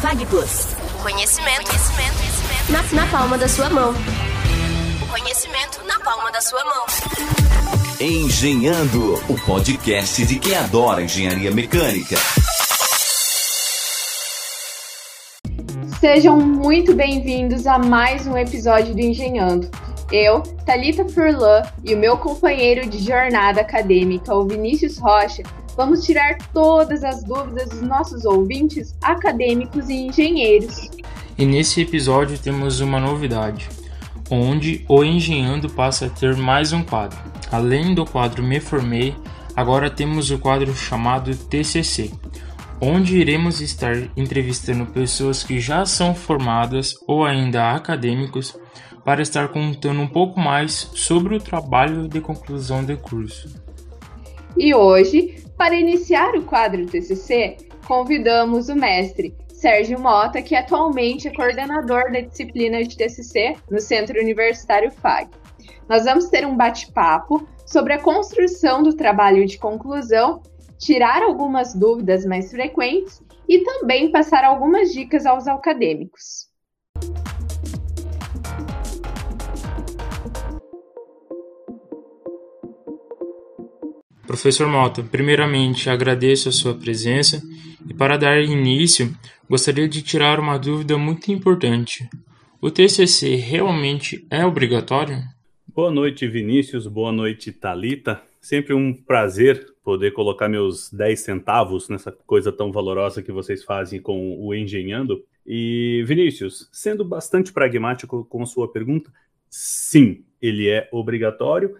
Fag Plus. Conhecimento, conhecimento, conhecimento. Na, na palma da sua mão. O conhecimento na palma da sua mão. Engenhando, o podcast de quem adora engenharia mecânica. Sejam muito bem-vindos a mais um episódio do Engenhando. Eu, Talita Furlan e o meu companheiro de jornada acadêmica, o Vinícius Rocha, vamos tirar todas as dúvidas dos nossos ouvintes acadêmicos e engenheiros. E nesse episódio temos uma novidade, onde o Engenhando passa a ter mais um quadro. Além do quadro Me Formei, agora temos o quadro chamado TCC, onde iremos estar entrevistando pessoas que já são formadas ou ainda acadêmicos para estar contando um pouco mais sobre o trabalho de conclusão de curso. E hoje, para iniciar o quadro TCC, convidamos o mestre Sérgio Mota, que atualmente é coordenador da disciplina de TCC no Centro Universitário FAG. Nós vamos ter um bate-papo sobre a construção do trabalho de conclusão, tirar algumas dúvidas mais frequentes e também passar algumas dicas aos acadêmicos. Professor Mota, primeiramente agradeço a sua presença e para dar início, gostaria de tirar uma dúvida muito importante. O TCC realmente é obrigatório? Boa noite, Vinícius. Boa noite, Talita. Sempre um prazer poder colocar meus 10 centavos nessa coisa tão valorosa que vocês fazem com o Engenhando. E, Vinícius, sendo bastante pragmático com sua pergunta, sim, ele é obrigatório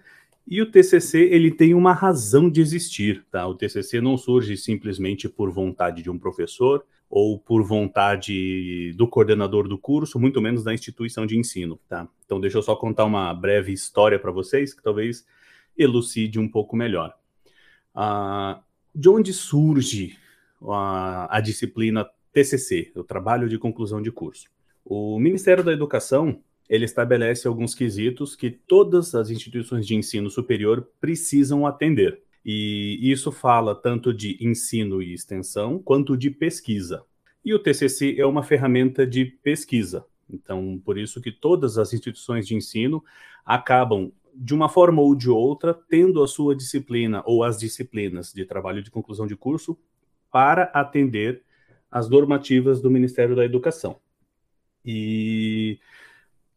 e o TCC ele tem uma razão de existir, tá? O TCC não surge simplesmente por vontade de um professor ou por vontade do coordenador do curso, muito menos da instituição de ensino, tá? Então deixa eu só contar uma breve história para vocês que talvez elucide um pouco melhor. Ah, de onde surge a, a disciplina TCC, o trabalho de conclusão de curso? O Ministério da Educação ele estabelece alguns quesitos que todas as instituições de ensino superior precisam atender. E isso fala tanto de ensino e extensão quanto de pesquisa. E o TCC é uma ferramenta de pesquisa. Então, por isso que todas as instituições de ensino acabam de uma forma ou de outra tendo a sua disciplina ou as disciplinas de trabalho de conclusão de curso para atender as normativas do Ministério da Educação. E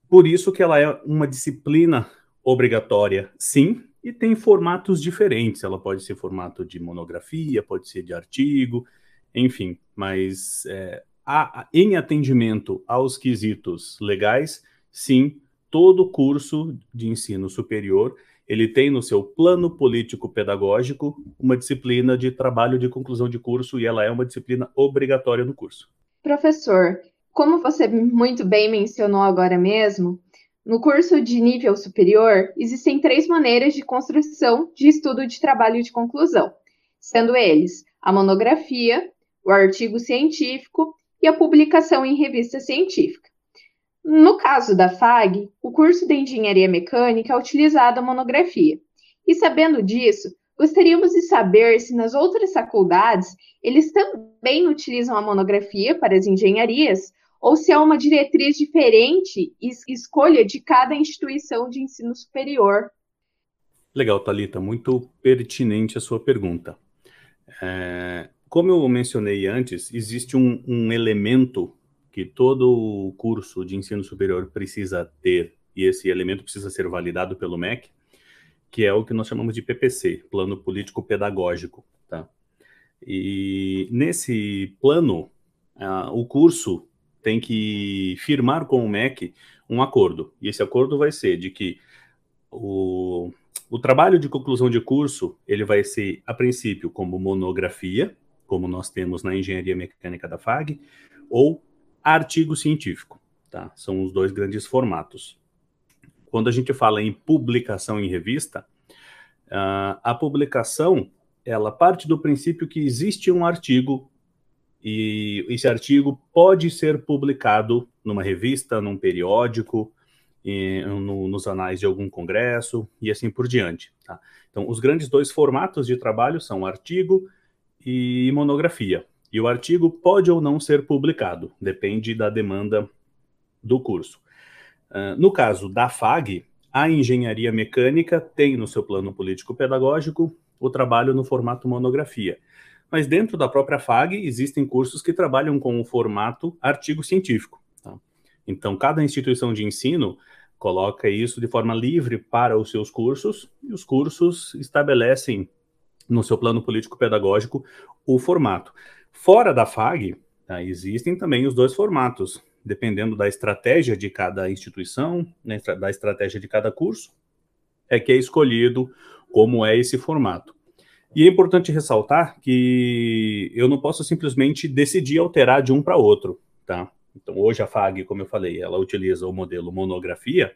por isso que ela é uma disciplina obrigatória, sim, e tem formatos diferentes. Ela pode ser formato de monografia, pode ser de artigo, enfim, mas é, a, em atendimento aos quesitos legais, sim, todo curso de ensino superior ele tem no seu plano político pedagógico uma disciplina de trabalho de conclusão de curso e ela é uma disciplina obrigatória no curso. Professor, como você muito bem mencionou agora mesmo, no curso de nível superior, existem três maneiras de construção de estudo de trabalho de conclusão, sendo eles a monografia, o artigo científico e a publicação em revista científica. No caso da FAG, o curso de Engenharia Mecânica é utilizado a monografia. E sabendo disso, gostaríamos de saber se nas outras faculdades eles também utilizam a monografia para as engenharias ou se é uma diretriz diferente escolha de cada instituição de ensino superior. Legal, Talita, muito pertinente a sua pergunta. É, como eu mencionei antes, existe um, um elemento que todo curso de ensino superior precisa ter, e esse elemento precisa ser validado pelo MEC, que é o que nós chamamos de PPC, Plano Político Pedagógico. Tá? E nesse plano, o curso tem que firmar com o MEC um acordo. E esse acordo vai ser de que o, o trabalho de conclusão de curso ele vai ser, a princípio, como monografia, como nós temos na engenharia mecânica da FAG, ou artigo científico. Tá? São os dois grandes formatos. Quando a gente fala em publicação em revista, uh, a publicação ela parte do princípio que existe um artigo e esse artigo pode ser publicado numa revista, num periódico, e, no, nos anais de algum congresso e assim por diante. Tá? Então, os grandes dois formatos de trabalho são artigo e monografia. E o artigo pode ou não ser publicado, depende da demanda do curso. Uh, no caso da FAG, a engenharia mecânica tem no seu plano político-pedagógico o trabalho no formato monografia. Mas dentro da própria FAG existem cursos que trabalham com o formato artigo científico. Tá? Então, cada instituição de ensino coloca isso de forma livre para os seus cursos e os cursos estabelecem no seu plano político-pedagógico o formato. Fora da FAG, tá, existem também os dois formatos, dependendo da estratégia de cada instituição, né, da estratégia de cada curso, é que é escolhido como é esse formato. E é importante ressaltar que eu não posso simplesmente decidir alterar de um para outro, tá? Então, hoje a FAG, como eu falei, ela utiliza o modelo monografia,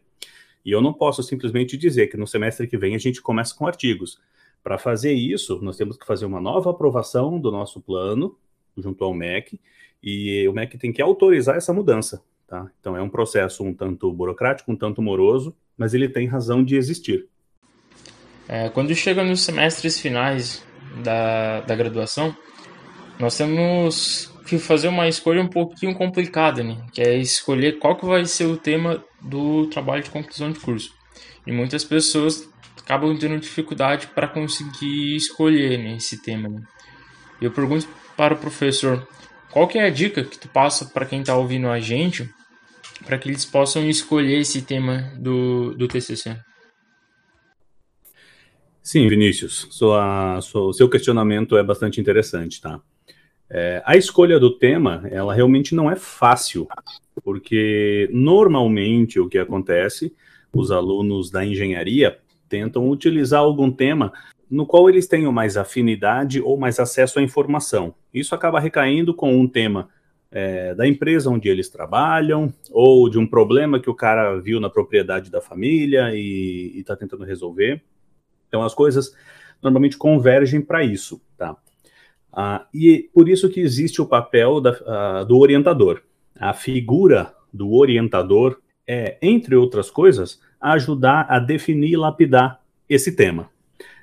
e eu não posso simplesmente dizer que no semestre que vem a gente começa com artigos. Para fazer isso, nós temos que fazer uma nova aprovação do nosso plano junto ao MEC, e o MEC tem que autorizar essa mudança. Tá? Então é um processo um tanto burocrático, um tanto moroso, mas ele tem razão de existir. É, quando chega nos semestres finais da, da graduação, nós temos que fazer uma escolha um pouquinho complicada, né? que é escolher qual que vai ser o tema do trabalho de conclusão de curso. E muitas pessoas acabam tendo dificuldade para conseguir escolher né, esse tema. Né? Eu pergunto para o professor, qual que é a dica que tu passa para quem está ouvindo a gente para que eles possam escolher esse tema do, do TCC? Sim, Vinícius, sua, sua, o seu questionamento é bastante interessante, tá? É, a escolha do tema, ela realmente não é fácil, porque normalmente o que acontece, os alunos da engenharia tentam utilizar algum tema no qual eles tenham mais afinidade ou mais acesso à informação. Isso acaba recaindo com um tema é, da empresa onde eles trabalham, ou de um problema que o cara viu na propriedade da família e está tentando resolver. Então as coisas normalmente convergem para isso, tá? Ah, e por isso que existe o papel da, ah, do orientador. A figura do orientador é, entre outras coisas, ajudar a definir e lapidar esse tema.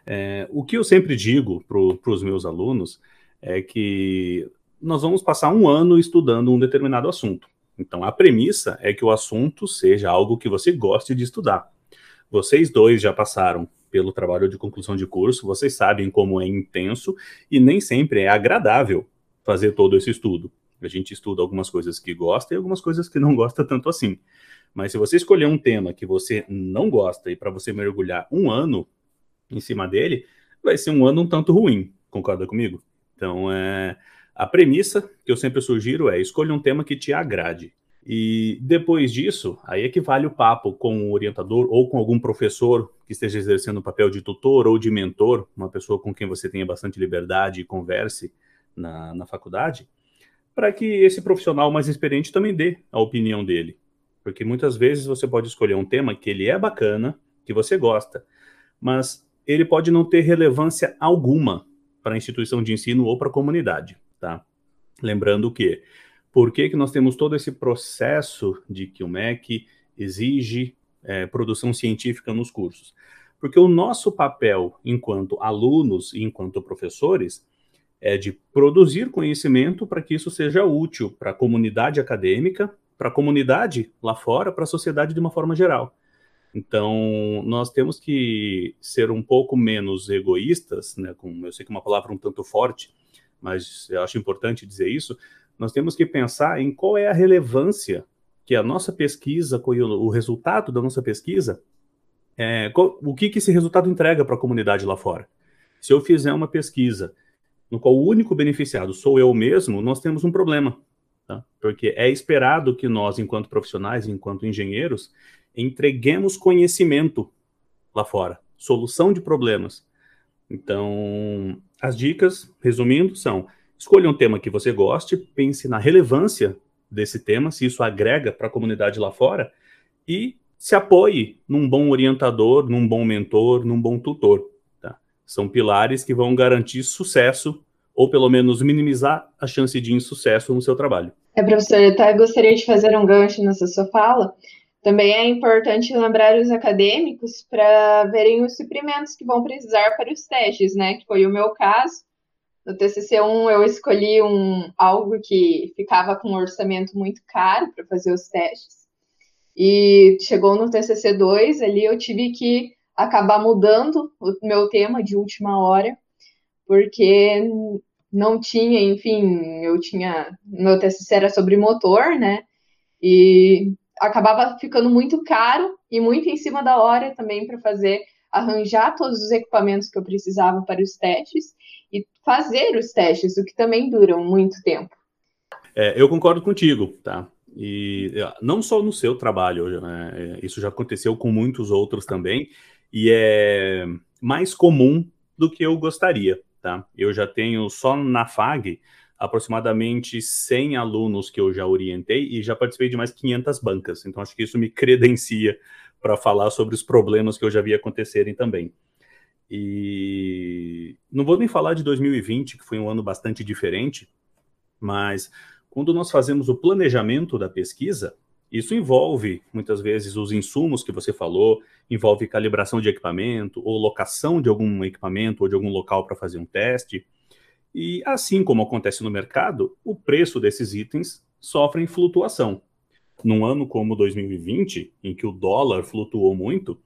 É, o que eu sempre digo para os meus alunos é que nós vamos passar um ano estudando um determinado assunto. Então, a premissa é que o assunto seja algo que você goste de estudar. Vocês dois já passaram pelo trabalho de conclusão de curso, vocês sabem como é intenso e nem sempre é agradável fazer todo esse estudo. A gente estuda algumas coisas que gosta e algumas coisas que não gosta tanto assim. Mas se você escolher um tema que você não gosta e para você mergulhar um ano em cima dele, vai ser um ano um tanto ruim. Concorda comigo? Então, é, a premissa que eu sempre sugiro é escolha um tema que te agrade. E depois disso, aí é que vale o papo com o orientador ou com algum professor que esteja exercendo o papel de tutor ou de mentor, uma pessoa com quem você tenha bastante liberdade e converse na, na faculdade, para que esse profissional mais experiente também dê a opinião dele. Porque muitas vezes você pode escolher um tema que ele é bacana, que você gosta, mas ele pode não ter relevância alguma para a instituição de ensino ou para a comunidade, tá? Lembrando que por que, que nós temos todo esse processo de que o MEC exige é, produção científica nos cursos? Porque o nosso papel enquanto alunos e enquanto professores é de produzir conhecimento para que isso seja útil para a comunidade acadêmica, para a comunidade lá fora, para a sociedade de uma forma geral. Então, nós temos que ser um pouco menos egoístas, né? Com, eu sei que é uma palavra um tanto forte, mas eu acho importante dizer isso, nós temos que pensar em qual é a relevância que a nossa pesquisa, o resultado da nossa pesquisa, é, o que, que esse resultado entrega para a comunidade lá fora. Se eu fizer uma pesquisa no qual o único beneficiado sou eu mesmo, nós temos um problema. Tá? Porque é esperado que nós, enquanto profissionais, enquanto engenheiros, entreguemos conhecimento lá fora, solução de problemas. Então, as dicas, resumindo, são Escolha um tema que você goste, pense na relevância desse tema, se isso agrega para a comunidade lá fora, e se apoie num bom orientador, num bom mentor, num bom tutor. Tá? São pilares que vão garantir sucesso, ou pelo menos minimizar a chance de insucesso no seu trabalho. É, professor, eu até gostaria de fazer um gancho nessa sua fala. Também é importante lembrar os acadêmicos para verem os suprimentos que vão precisar para os testes, né? Que foi o meu caso No TCC1 eu escolhi um, algo que ficava com um orçamento muito caro para fazer os testes. E chegou no TCC2, ali eu tive que acabar mudando o meu tema de última hora, porque não tinha, enfim, eu tinha, meu TCC era sobre motor, né? E acabava ficando muito caro e muito em cima da hora também para fazer arranjar todos os equipamentos que eu precisava para os testes fazer os testes, o que também duram muito tempo. É, eu concordo contigo, tá? E não só no seu trabalho, né? É, isso já aconteceu com muitos outros também, e é mais comum do que eu gostaria, tá? Eu já tenho só na FAG aproximadamente 100 alunos que eu já orientei e já participei de mais 500 bancas, então acho que isso me credencia para falar sobre os problemas que eu já vi acontecerem também. E não vou nem falar de 2020, que foi um ano bastante diferente, mas quando nós fazemos o planejamento da pesquisa, isso envolve muitas vezes os insumos que você falou, envolve calibração de equipamento, ou locação de algum equipamento ou de algum local para fazer um teste. E assim como acontece no mercado, o preço desses itens sofrem flutuação. Num ano como 2020, em que o dólar flutuou muito,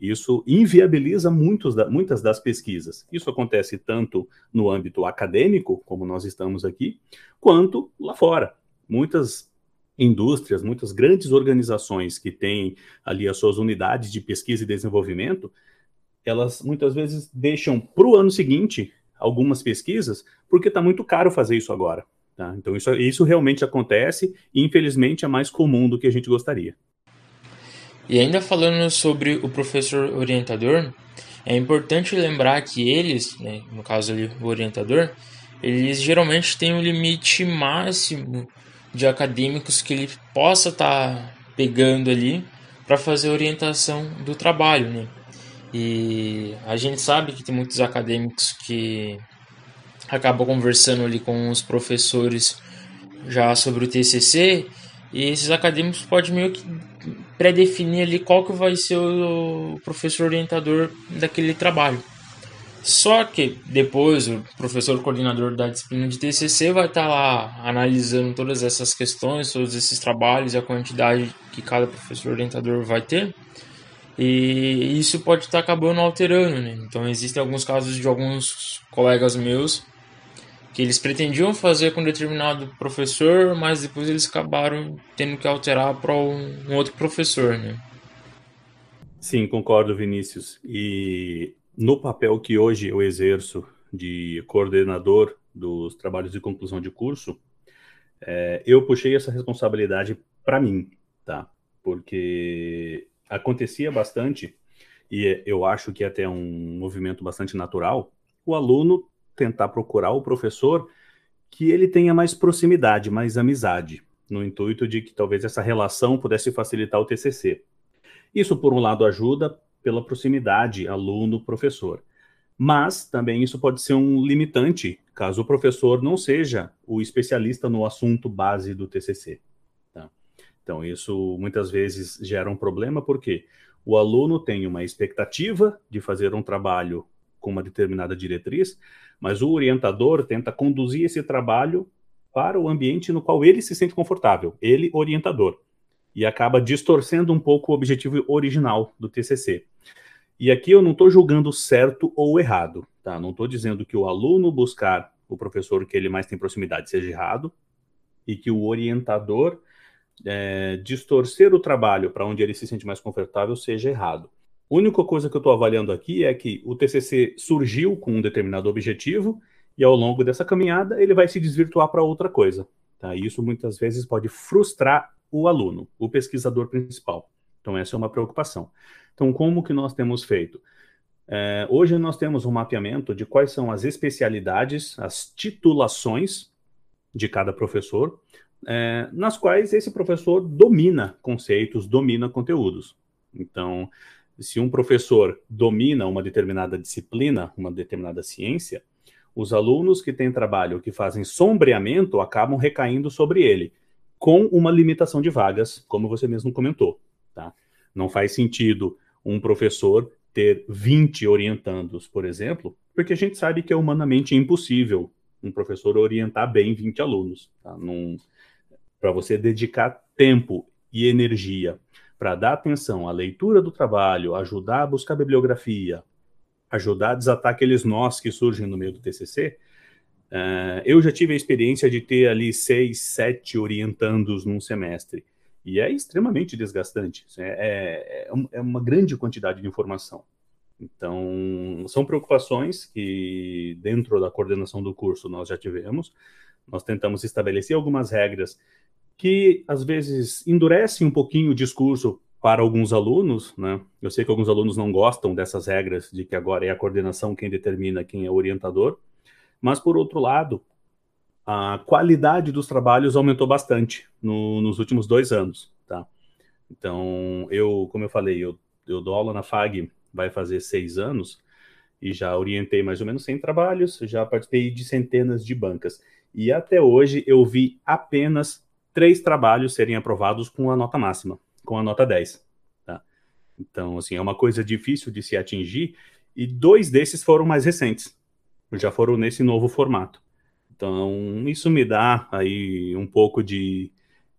isso inviabiliza muitos da, muitas das pesquisas. Isso acontece tanto no âmbito acadêmico, como nós estamos aqui, quanto lá fora. Muitas indústrias, muitas grandes organizações que têm ali as suas unidades de pesquisa e desenvolvimento, elas muitas vezes deixam para o ano seguinte algumas pesquisas, porque está muito caro fazer isso agora. Tá? Então, isso, isso realmente acontece e, infelizmente, é mais comum do que a gente gostaria. E ainda falando sobre o professor orientador, é importante lembrar que eles, né, no caso ali o orientador, eles geralmente têm um limite máximo de acadêmicos que ele possa estar tá pegando ali para fazer a orientação do trabalho, né? E a gente sabe que tem muitos acadêmicos que acabam conversando ali com os professores já sobre o TCC e esses acadêmicos podem meio que pré-definir ali qual que vai ser o professor orientador daquele trabalho. Só que depois o professor coordenador da disciplina de TCC vai estar tá lá analisando todas essas questões, todos esses trabalhos e a quantidade que cada professor orientador vai ter. E isso pode estar tá acabando alterando, né? Então existem alguns casos de alguns colegas meus que eles pretendiam fazer com determinado professor, mas depois eles acabaram tendo que alterar para um, outro professor, né? Sim, concordo, Vinícius. E no papel que hoje eu exerço de coordenador dos trabalhos de conclusão de curso, é, eu puxei essa responsabilidade para mim, tá? Porque acontecia bastante, e eu acho que é até um movimento bastante natural, o aluno tentar procurar o professor que ele tenha mais proximidade, mais amizade, no intuito de que talvez essa relação pudesse facilitar o TCC. Isso, por um lado, ajuda pela proximidade aluno-professor. Mas também isso pode ser um limitante, caso o professor não seja o especialista no assunto base do TCC. Tá? Então, isso muitas vezes gera um problema, porque o aluno tem uma expectativa de fazer um trabalho com uma determinada diretriz, mas o orientador tenta conduzir esse trabalho para o ambiente no qual ele se sente confortável, ele orientador, e acaba distorcendo um pouco o objetivo original do TCC. E aqui eu não estou julgando certo ou errado, tá? Não estou dizendo que o aluno buscar o professor que ele mais tem proximidade seja errado e que o orientador é, distorcer o trabalho para onde ele se sente mais confortável seja errado. A única coisa que eu estou avaliando aqui é que o TCC surgiu com um determinado objetivo e ao longo dessa caminhada ele vai se desvirtuar para outra coisa. Tá? Isso muitas vezes pode frustrar o aluno, o pesquisador principal. Então essa é uma preocupação. Então como que nós temos feito? É, hoje nós temos um mapeamento de quais são as especialidades, as titulações de cada professor, é, nas quais esse professor domina conceitos, domina conteúdos. Então, se um professor domina uma determinada disciplina, uma determinada ciência, os alunos que têm trabalho que fazem sombreamento acabam recaindo sobre ele, com uma limitação de vagas, como você mesmo comentou. Tá? Não faz sentido um professor ter 20 orientandos, por exemplo, porque a gente sabe que é humanamente impossível um professor orientar bem 20 alunos. Tá? Para você dedicar tempo e energia para dar atenção à leitura do trabalho, ajudar a buscar bibliografia, ajudar a desatar aqueles nós que surgem no meio do TCC, uh, eh, eu já tive a experiência de ter ali seis, sete orientandos num semestre. E é extremamente desgastante. É, é, é uma grande quantidade de informação. Então, são preocupações que, dentro da coordenação do curso, nós já tivemos. Nós tentamos estabelecer algumas regras que, às vezes, endurecem um pouquinho o discurso para alguns alunos. Né? Eu sei que alguns alunos não gostam dessas regras, de que agora é a coordenação quem determina quem é o orientador. Mas, por outro lado, a qualidade dos trabalhos aumentou bastante no, nos últimos dois anos. Tá? Então, eu, como eu falei, eu, eu dou aula na FAG vai fazer seis anos, e já orientei mais ou menos 100 trabalhos, já participei de centenas de bancas. E até hoje eu vi apenas três trabalhos serem aprovados com a nota máxima, com a nota 10. Tá? Então, assim, é uma coisa difícil de se atingir, e dois desses foram mais recentes, já foram nesse novo formato. Então, isso me dá aí um pouco de,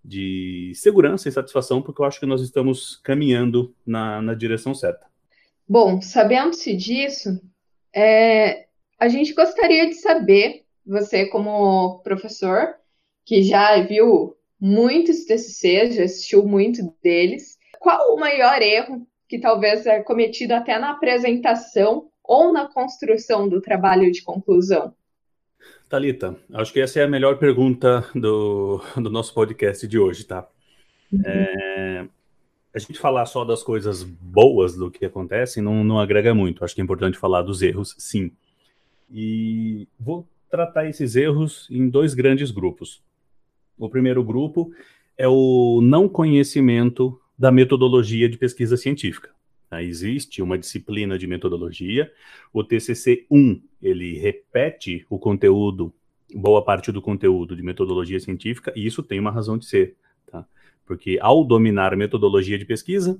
de segurança e satisfação, porque eu acho que nós estamos caminhando na, na direção certa. Bom, sabendo-se disso, é, a gente gostaria de saber, você como professor, que já viu muitos TCCs, já assistiu muito deles, qual o maior erro que talvez é cometido até na apresentação ou na construção do trabalho de conclusão? Talita, acho que essa é a melhor pergunta do, do nosso podcast de hoje, tá? Uhum. É, a gente falar só das coisas boas do que acontece não, não agrega muito. Acho que é importante falar dos erros, sim. E vou tratar esses erros em dois grandes grupos. O primeiro grupo é o não conhecimento da metodologia de pesquisa científica. Tá? Existe uma disciplina de metodologia, o TCC-1, ele repete o conteúdo, boa parte do conteúdo de metodologia científica, e isso tem uma razão de ser. Tá? Porque ao dominar a metodologia de pesquisa,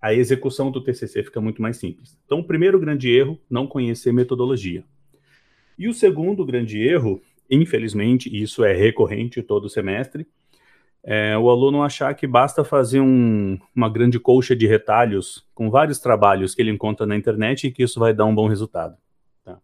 a execução do TCC fica muito mais simples. Então, o primeiro grande erro, não conhecer metodologia. E o segundo grande erro, infelizmente, isso é recorrente todo semestre, é o aluno achar que basta fazer um, uma grande colcha de retalhos com vários trabalhos que ele encontra na internet e que isso vai dar um bom resultado. Tá?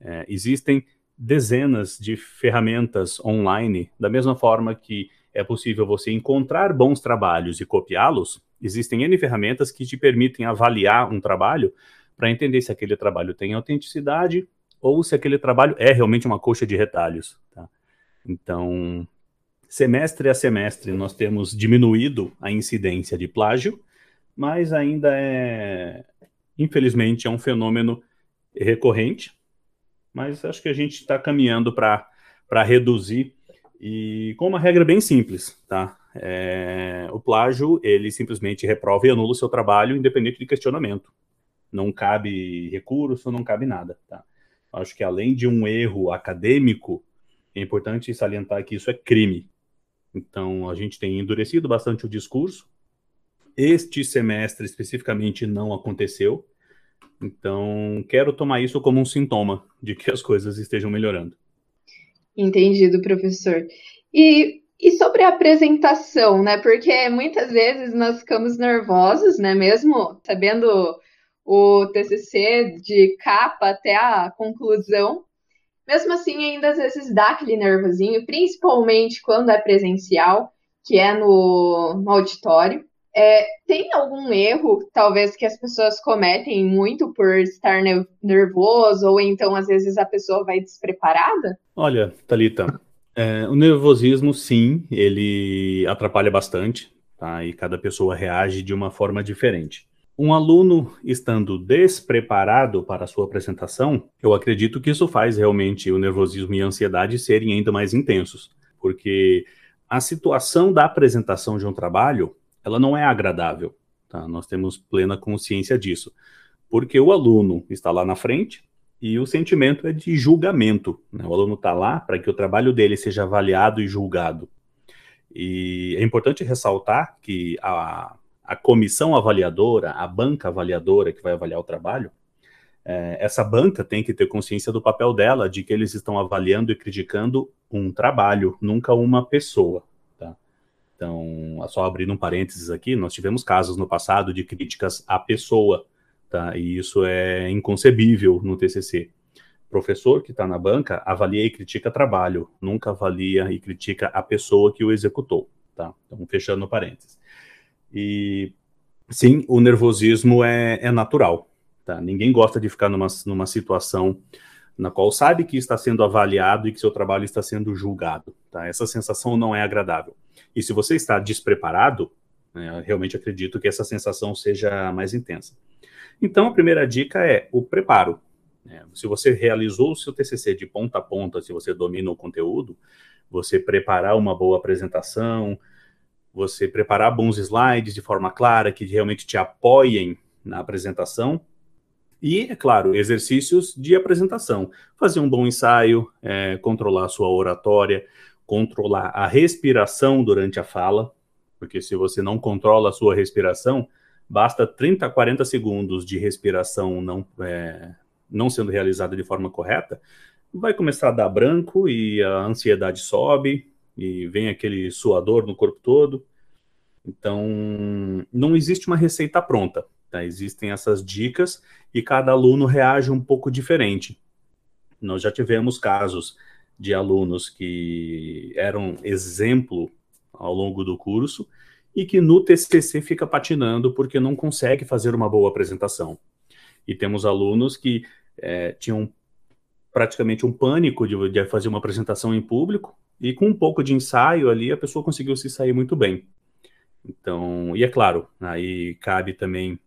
É, existem dezenas de ferramentas online, da mesma forma que é possível você encontrar bons trabalhos e copiá-los, existem N ferramentas que te permitem avaliar um trabalho para entender se aquele trabalho tem autenticidade ou se aquele trabalho é realmente uma coxa de retalhos. Tá? Então, semestre a semestre, nós temos diminuído a incidência de plágio, mas ainda é, infelizmente, é um fenômeno recorrente, mas acho que a gente está caminhando para reduzir e com uma regra bem simples, tá? É, o plágio, ele simplesmente reprova e anula o seu trabalho, independente de questionamento. Não cabe recurso, não cabe nada, tá? Acho que além de um erro acadêmico, é importante salientar que isso é crime. Então, a gente tem endurecido bastante o discurso. Este semestre, especificamente, não aconteceu. Então, quero tomar isso como um sintoma de que as coisas estejam melhorando. Entendido, professor. E, e sobre a apresentação, né? Porque muitas vezes nós ficamos nervosos, né? Mesmo sabendo o TCC de capa até a conclusão, mesmo assim ainda às vezes dá aquele nervosinho, principalmente quando é presencial, que é no, no auditório. É, tem algum erro, talvez, que as pessoas cometem muito por estar nervoso, ou então às vezes a pessoa vai despreparada? Olha, Talita, é, o nervosismo, sim, ele atrapalha bastante, tá? E cada pessoa reage de uma forma diferente. Um aluno estando despreparado para a sua apresentação, eu acredito que isso faz realmente o nervosismo e a ansiedade serem ainda mais intensos, porque a situação da apresentação de um trabalho ela não é agradável. Tá? Nós temos plena consciência disso. Porque o aluno está lá na frente e o sentimento é de julgamento. Né? O aluno está lá para que o trabalho dele seja avaliado e julgado. E é importante ressaltar que a, a comissão avaliadora, a banca avaliadora que vai avaliar o trabalho, é, essa banca tem que ter consciência do papel dela, de que eles estão avaliando e criticando um trabalho, nunca uma pessoa. Tá? Então, só abrindo um parênteses aqui, nós tivemos casos no passado de críticas à pessoa, tá? e isso é inconcebível no TCC. Professor que está na banca avalia e critica trabalho, nunca avalia e critica a pessoa que o executou. Tá? Então, fechando parênteses. E sim, o nervosismo é, é natural. Tá? Ninguém gosta de ficar numa, numa situação na qual sabe que está sendo avaliado e que seu trabalho está sendo julgado. Tá? Essa sensação não é agradável. E se você está despreparado, né, realmente acredito que essa sensação seja mais intensa. Então, a primeira dica é o preparo. É, se você realizou o seu TCC de ponta a ponta, se você domina o conteúdo, você preparar uma boa apresentação, você preparar bons slides de forma clara, que realmente te apoiem na apresentação. E, é claro, exercícios de apresentação. Fazer um bom ensaio, é, controlar a sua oratória, controlar a respiração durante a fala, porque se você não controla a sua respiração, basta 30, 40 segundos de respiração não, é, não sendo realizada de forma correta, vai começar a dar branco e a ansiedade sobe, e vem aquele suador no corpo todo. Então, não existe uma receita pronta, tá? Existem essas dicas e cada aluno reage um pouco diferente. Nós já tivemos casos de alunos que eram exemplo ao longo do curso e que no TCC fica patinando porque não consegue fazer uma boa apresentação. E temos alunos que é, tinham praticamente um pânico de, de fazer uma apresentação em público e com um pouco de ensaio ali, a pessoa conseguiu se sair muito bem. Então, e é claro, aí cabe também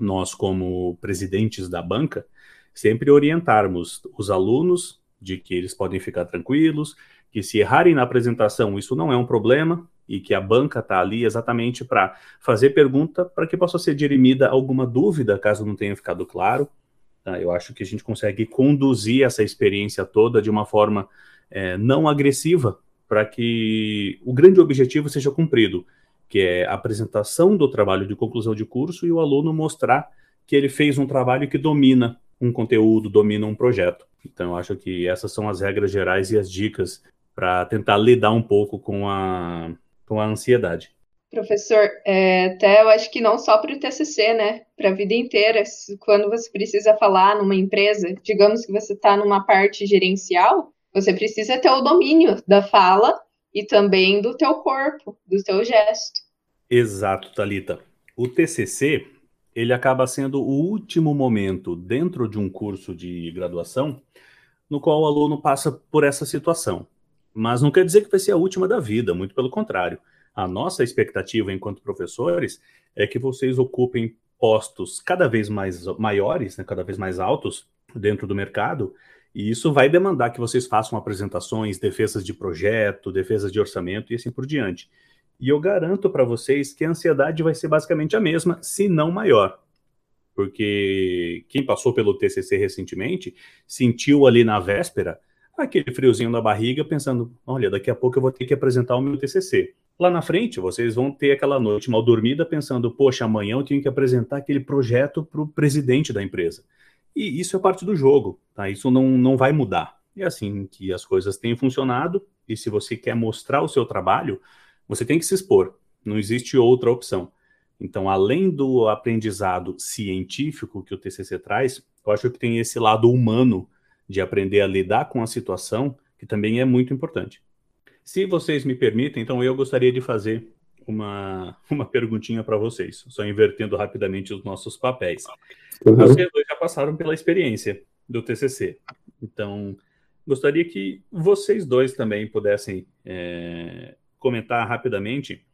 nós, como presidentes da banca, sempre orientarmos os alunos de que eles podem ficar tranquilos, que se errarem na apresentação, isso não é um problema, e que a banca está ali exatamente para fazer pergunta para que possa ser dirimida alguma dúvida, caso não tenha ficado claro. Tá? Eu acho que a gente consegue conduzir essa experiência toda de uma forma é, não agressiva para que o grande objetivo seja cumprido, que é a apresentação do trabalho de conclusão de curso e o aluno mostrar que ele fez um trabalho que domina um conteúdo, domina um projeto. Então, eu acho que essas são as regras gerais e as dicas para tentar lidar um pouco com a, com a ansiedade. Professor, é, até eu acho que não só para o TCC, né? Para a vida inteira, quando você precisa falar numa empresa, digamos que você está numa parte gerencial, você precisa ter o domínio da fala e também do teu corpo, do teu gesto. Exato, Talita. O TCC ele acaba sendo o último momento dentro de um curso de graduação no qual o aluno passa por essa situação. Mas não quer dizer que vai ser a última da vida, muito pelo contrário. A nossa expectativa enquanto professores é que vocês ocupem postos cada vez mais maiores, né, cada vez mais altos dentro do mercado e isso vai demandar que vocês façam apresentações, defesas de projeto, defesas de orçamento e assim por diante. E eu garanto para vocês que a ansiedade vai ser basicamente a mesma, se não maior. Porque quem passou pelo TCC recentemente sentiu ali na véspera aquele friozinho na barriga, pensando: olha, daqui a pouco eu vou ter que apresentar o meu TCC. Lá na frente, vocês vão ter aquela noite mal dormida pensando: poxa, amanhã eu tenho que apresentar aquele projeto para o presidente da empresa. E isso é parte do jogo, tá? Isso não, não vai mudar. É assim que as coisas têm funcionado, e se você quer mostrar o seu trabalho, você tem que se expor. Não existe outra opção. Então, além do aprendizado científico que o TCC traz, eu acho que tem esse lado humano de aprender a lidar com a situação, que também é muito importante. Se vocês me permitem, então eu gostaria de fazer uma, uma perguntinha para vocês, só invertendo rapidamente os nossos papéis. Uhum. Vocês dois já passaram pela experiência do TCC, então gostaria que vocês dois também pudessem é, comentar rapidamente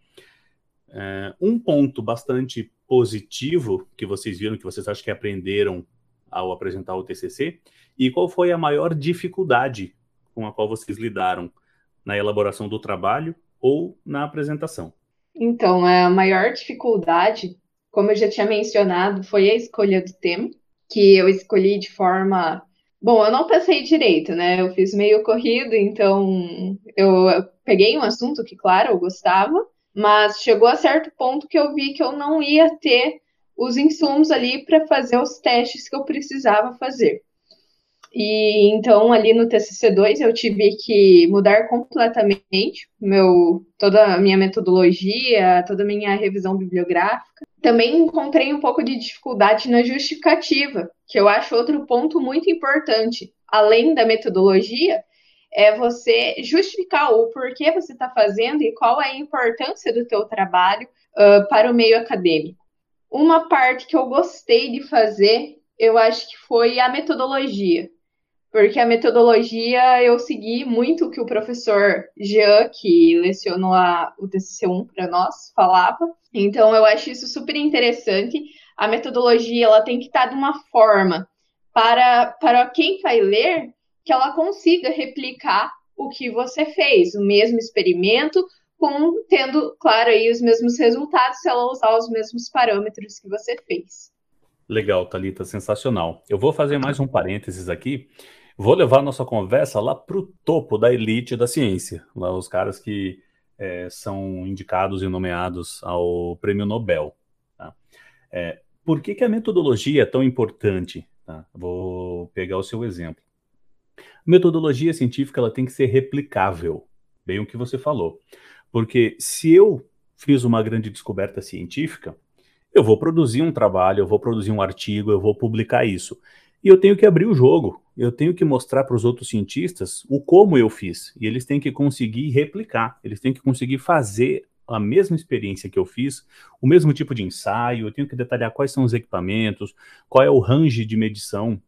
é, um ponto bastante positivo que vocês viram, que vocês acham que aprenderam ao apresentar o TCC, e qual foi a maior dificuldade com a qual vocês lidaram na elaboração do trabalho ou na apresentação. Então, a maior dificuldade, como eu já tinha mencionado, foi a escolha do tema, que eu escolhi de forma. Bom, eu não pensei direito, né? Eu fiz meio corrido, então eu peguei um assunto que, claro, eu gostava, mas chegou a certo ponto que eu vi que eu não ia ter os insumos ali para fazer os testes que eu precisava fazer. E então ali no TCC2 eu tive que mudar completamente meu toda a minha metodologia, toda a minha revisão bibliográfica. Também encontrei um pouco de dificuldade na justificativa, que eu acho outro ponto muito importante. Além da metodologia, é você justificar o porquê você está fazendo e qual é a importância do teu trabalho uh, para o meio acadêmico. Uma parte que eu gostei de fazer, eu acho que foi a metodologia. Porque a metodologia eu segui muito o que o professor Jean, que lecionou a, o TCC1 para nós, falava. Então eu acho isso super interessante. A metodologia ela tem que estar de uma forma para, para quem vai ler que ela consiga replicar o que você fez, o mesmo experimento, com tendo, claro, aí os mesmos resultados se ela usar os mesmos parâmetros que você fez. Legal, Talita, sensacional. Eu vou fazer mais um parênteses aqui. Vou levar nossa conversa lá para o topo da elite da ciência, lá os caras que é, são indicados e nomeados ao Prêmio Nobel. Tá? É, por que, que a metodologia é tão importante? Tá? Vou pegar o seu exemplo. Metodologia científica ela tem que ser replicável, bem o que você falou. Porque se eu fiz uma grande descoberta científica, eu vou produzir um trabalho, eu vou produzir um artigo, eu vou publicar isso. E eu tenho que abrir o jogo, eu tenho que mostrar para os outros cientistas o como eu fiz. E eles têm que conseguir replicar, eles têm que conseguir fazer a mesma experiência que eu fiz, o mesmo tipo de ensaio, eu tenho que detalhar quais são os equipamentos, qual é o range de medição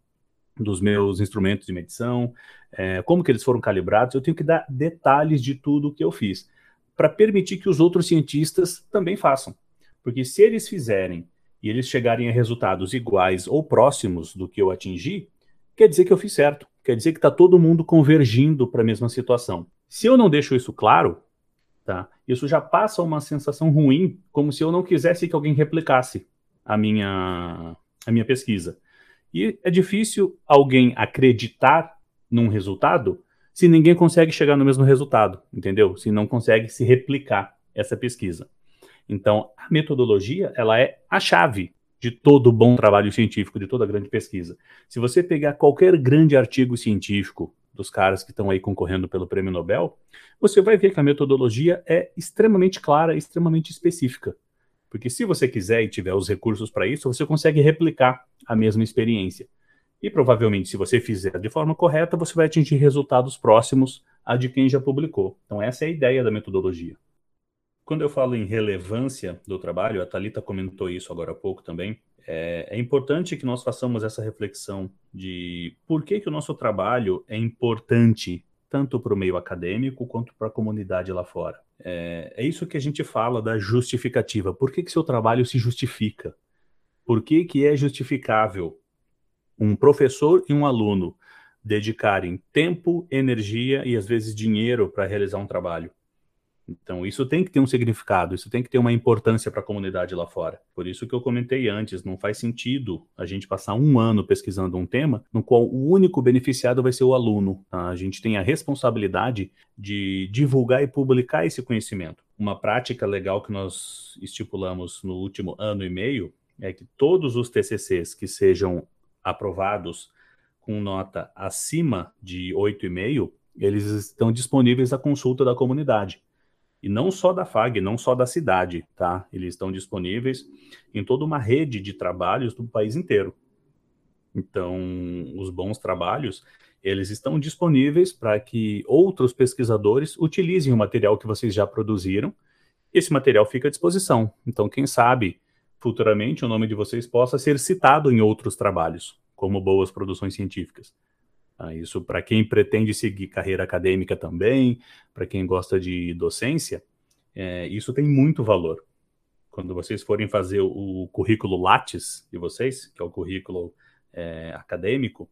dos meus instrumentos de medição, é, como que eles foram calibrados, eu tenho que dar detalhes de tudo que eu fiz, para permitir que os outros cientistas também façam. Porque se eles fizerem e eles chegarem a resultados iguais ou próximos do que eu atingi, quer dizer que eu fiz certo, quer dizer que está todo mundo convergindo para a mesma situação. Se eu não deixo isso claro, tá, isso já passa uma sensação ruim, como se eu não quisesse que alguém replicasse a minha, a minha pesquisa. E é difícil alguém acreditar num resultado se ninguém consegue chegar no mesmo resultado, entendeu? Se não consegue se replicar essa pesquisa. Então, a metodologia, ela é a chave de todo bom trabalho científico, de toda grande pesquisa. Se você pegar qualquer grande artigo científico dos caras que estão aí concorrendo pelo Prêmio Nobel, você vai ver que a metodologia é extremamente clara, extremamente específica. Porque se você quiser e tiver os recursos para isso, você consegue replicar a mesma experiência. E provavelmente, se você fizer de forma correta, você vai atingir resultados próximos a de quem já publicou. Então, essa é a ideia da metodologia. Quando eu falo em relevância do trabalho, a Talita comentou isso agora há pouco também. É, é, importante que nós façamos essa reflexão de por que, que o nosso trabalho é importante tanto para o meio acadêmico quanto para a comunidade lá fora. É, é, isso que a gente fala da justificativa. Por que, que seu trabalho se justifica? Por que, que é justificável um professor e um aluno dedicarem tempo, energia e às vezes dinheiro para realizar um trabalho? Então, isso tem que ter um significado, isso tem que ter uma importância para a comunidade lá fora. Por isso que eu comentei antes, não faz sentido a gente passar um ano pesquisando um tema no qual o único beneficiado vai ser o aluno. Tá? A gente tem a responsabilidade de divulgar e publicar esse conhecimento. Uma prática legal que nós estipulamos no último ano e meio é que todos os TCCs que sejam aprovados com nota acima de 8,5, eles estão disponíveis à consulta da comunidade. E não só da FAG, não só da cidade, tá? Eles estão disponíveis em toda uma rede de trabalhos do país inteiro. Então, os bons trabalhos, eles estão disponíveis para que outros pesquisadores utilizem o material que vocês já produziram. Esse material fica à disposição. Então, quem sabe, futuramente, o nome de vocês possa ser citado em outros trabalhos, como boas produções científicas. Ah, isso para quem pretende seguir carreira acadêmica também, para quem gosta de docência, é, isso tem muito valor. Quando vocês forem fazer o, currículo Lattes de vocês, que é o currículo é, acadêmico,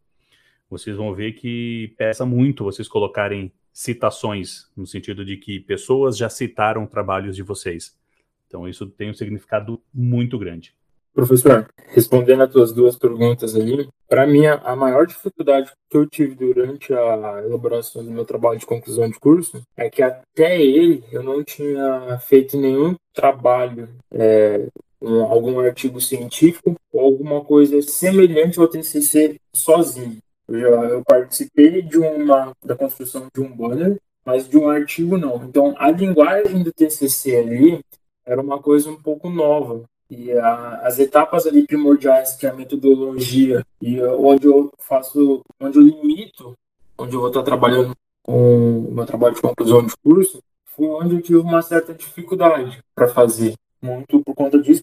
vocês vão ver que pesa muito vocês colocarem citações, no sentido de que pessoas já citaram trabalhos de vocês. Então, isso tem um significado muito grande. Professor, respondendo as tuas duas perguntas aí, para mim a maior dificuldade que eu tive durante a elaboração do meu trabalho de conclusão de curso é que até ele eu não tinha feito nenhum trabalho é, um, algum artigo científico ou alguma coisa semelhante ao TCC sozinho. Eu, eu participei de uma da construção de um banner, mas de um artigo não. Então a linguagem do TCC ali era uma coisa um pouco nova e a, as etapas ali primordiais que é a metodologia e onde eu faço, onde eu limito, onde eu vou estar trabalhando com o meu trabalho de conclusão de curso, foi onde eu tive uma certa dificuldade para fazer. Muito por conta disso,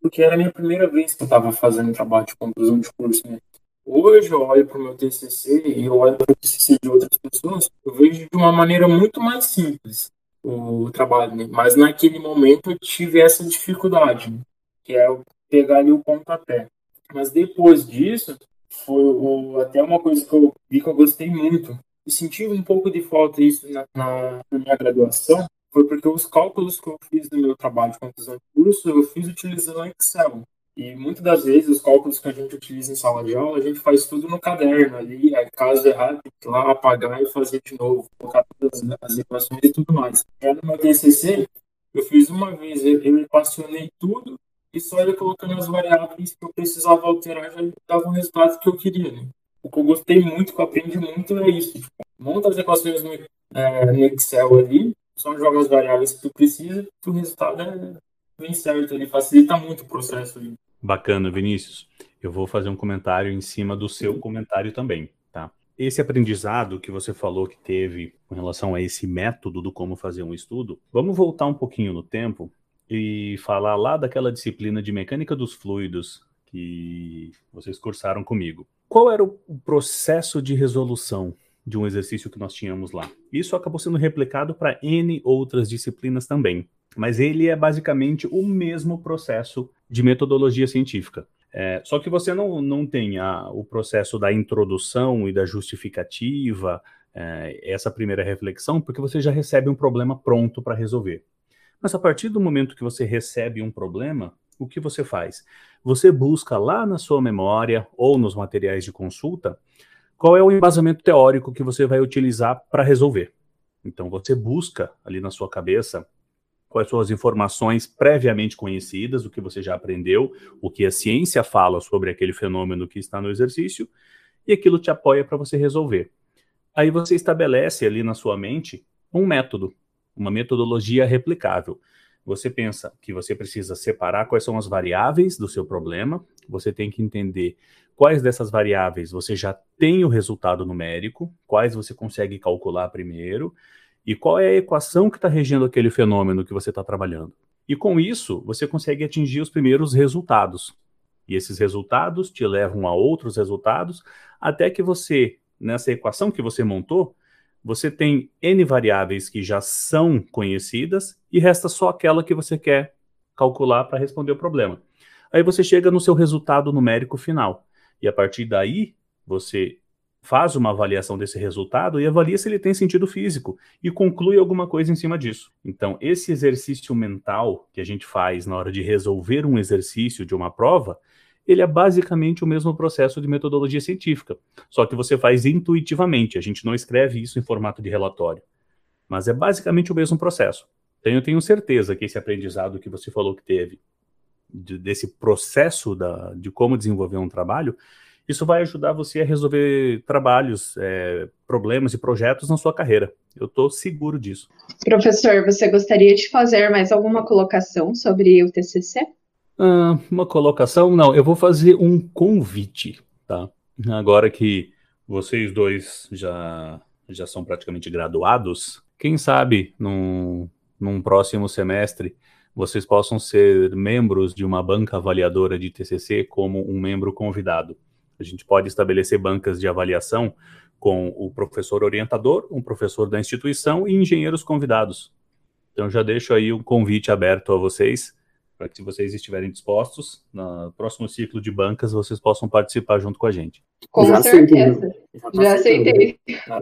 porque era a minha primeira vez que eu estava fazendo trabalho de conclusão de curso. Né? Hoje eu olho para o meu TCC e eu olho para o TCC de outras pessoas, eu vejo de uma maneira muito mais simples o trabalho, né? mas naquele momento eu tive essa dificuldade, né? Que é pegar ali o pontapé. Mas depois disso, foi o, até uma coisa que eu vi que eu gostei muito, e senti um pouco de falta isso na, na, na minha graduação, foi porque os cálculos que eu fiz no meu trabalho de conclusão de curso, eu fiz utilizando Excel. E muitas das vezes os cálculos que a gente utiliza em sala de aula, a gente faz tudo no caderno ali, aí caso ir lá apagar e fazer de novo, colocar todas as equações e tudo mais. Já no meu TCC, eu fiz uma vez, eu, eu equacionei tudo e só ia colocando as variáveis que eu precisava alterar já dava o resultado que eu queria. Né? O que eu gostei muito, que eu aprendi muito é isso. Tipo, monta as equações no, é, no Excel ali, só joga as variáveis que tu precisa, que o resultado é bem certo ali, facilita muito o processo ali. Bacana, Vinícius. Eu vou fazer um comentário em cima do seu comentário também, tá? Esse aprendizado que você falou que teve com relação a esse método do como fazer um estudo, vamos voltar um pouquinho no tempo e falar lá daquela disciplina de mecânica dos fluidos que vocês cursaram comigo. Qual era o processo de resolução de um exercício que nós tínhamos lá? Isso acabou sendo replicado para N outras disciplinas também mas ele é basicamente o mesmo processo de metodologia científica. É, só que você não, não tem a, o processo da introdução e da justificativa, é, essa primeira reflexão, porque você já recebe um problema pronto para resolver. Mas a partir do momento que você recebe um problema, o que você faz? Você busca lá na sua memória ou nos materiais de consulta qual é o embasamento teórico que você vai utilizar para resolver. Então você busca ali na sua cabeça quais são as informações previamente conhecidas, o que você já aprendeu, o que a ciência fala sobre aquele fenômeno que está no exercício, e aquilo te apoia para você resolver. Aí você estabelece ali na sua mente um método, uma metodologia replicável. Você pensa que você precisa separar quais são as variáveis do seu problema, você tem que entender quais dessas variáveis você já tem o resultado numérico, quais você consegue calcular primeiro, e qual é a equação que está regendo aquele fenômeno que você está trabalhando. E com isso, você consegue atingir os primeiros resultados. E esses resultados te levam a outros resultados, até que você, nessa equação que você montou, você tem N variáveis que já são conhecidas e resta só aquela que você quer calcular para responder o problema. Aí você chega no seu resultado numérico final. E a partir daí, você faz uma avaliação desse resultado e avalia se ele tem sentido físico e conclui alguma coisa em cima disso. Então, esse exercício mental que a gente faz na hora de resolver um exercício de uma prova, ele é basicamente o mesmo processo de metodologia científica, só que você faz intuitivamente, a gente não escreve isso em formato de relatório. Mas é basicamente o mesmo processo. Então, eu tenho certeza que esse aprendizado que você falou que teve, de, desse processo da, de como desenvolver um trabalho, isso vai ajudar você a resolver trabalhos, é, problemas e projetos na sua carreira. Eu estou seguro disso. Professor, você gostaria de fazer mais alguma colocação sobre o TCC? Ah, uma colocação? Não, eu vou fazer um convite, tá? Agora que vocês dois já, já são praticamente graduados, quem sabe num, num próximo semestre vocês possam ser membros de uma banca avaliadora de TCC como um membro convidado. A gente pode estabelecer bancas de avaliação com o professor orientador, um professor da instituição e engenheiros convidados. Então já deixo aí um convite aberto a vocês, para que se vocês estiverem dispostos, no próximo ciclo de bancas, vocês possam participar junto com a gente. Com já certeza. Aceitei, já, aceitei.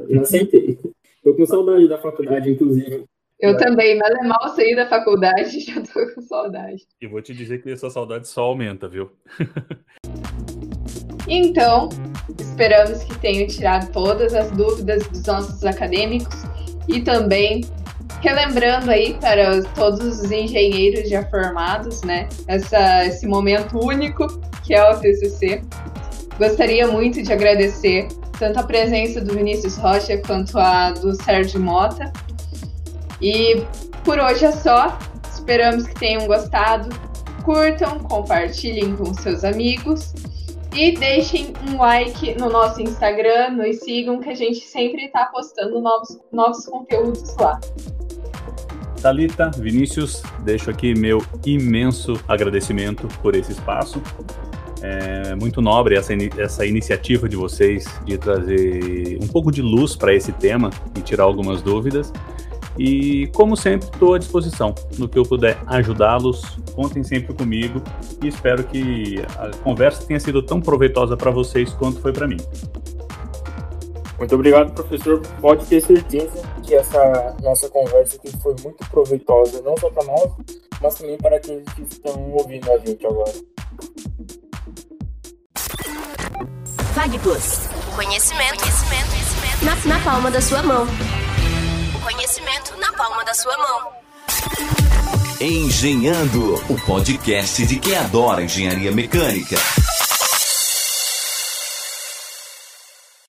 Já aceitei. Estou com saudade da faculdade, inclusive. Eu também, mas é mal sair da faculdade, já estou com saudade. E vou te dizer que essa saudade só aumenta, viu? Então, esperamos que tenham tirado todas as dúvidas dos nossos acadêmicos e também relembrando aí para todos os engenheiros já formados, né? Essa, esse momento único que é o TCC. Gostaria muito de agradecer tanto a presença do Vinícius Rocha quanto a do Sérgio Mota. E por hoje é só. Esperamos que tenham gostado. Curtam, compartilhem com seus amigos e deixem um like no nosso Instagram, nos sigam que a gente sempre está postando novos, novos conteúdos lá. Talita, Vinícius, deixo aqui meu imenso agradecimento por esse espaço. É muito nobre essa, essa iniciativa de vocês de trazer um pouco de luz para esse tema e tirar algumas dúvidas. E, como sempre, estou à disposição. No que eu puder ajudá-los, contem sempre comigo e espero que a conversa tenha sido tão proveitosa para vocês quanto foi para mim. Muito obrigado, professor. Pode ter certeza que essa nossa conversa aqui foi muito proveitosa, não só para nós, mas também para aqueles que estão ouvindo a gente agora. Plus. Conhecimento, conhecimento, conhecimento. Na, na palma da sua mão. O conhecimento na palma da sua mão. Engenhando, o podcast de quem adora engenharia mecânica.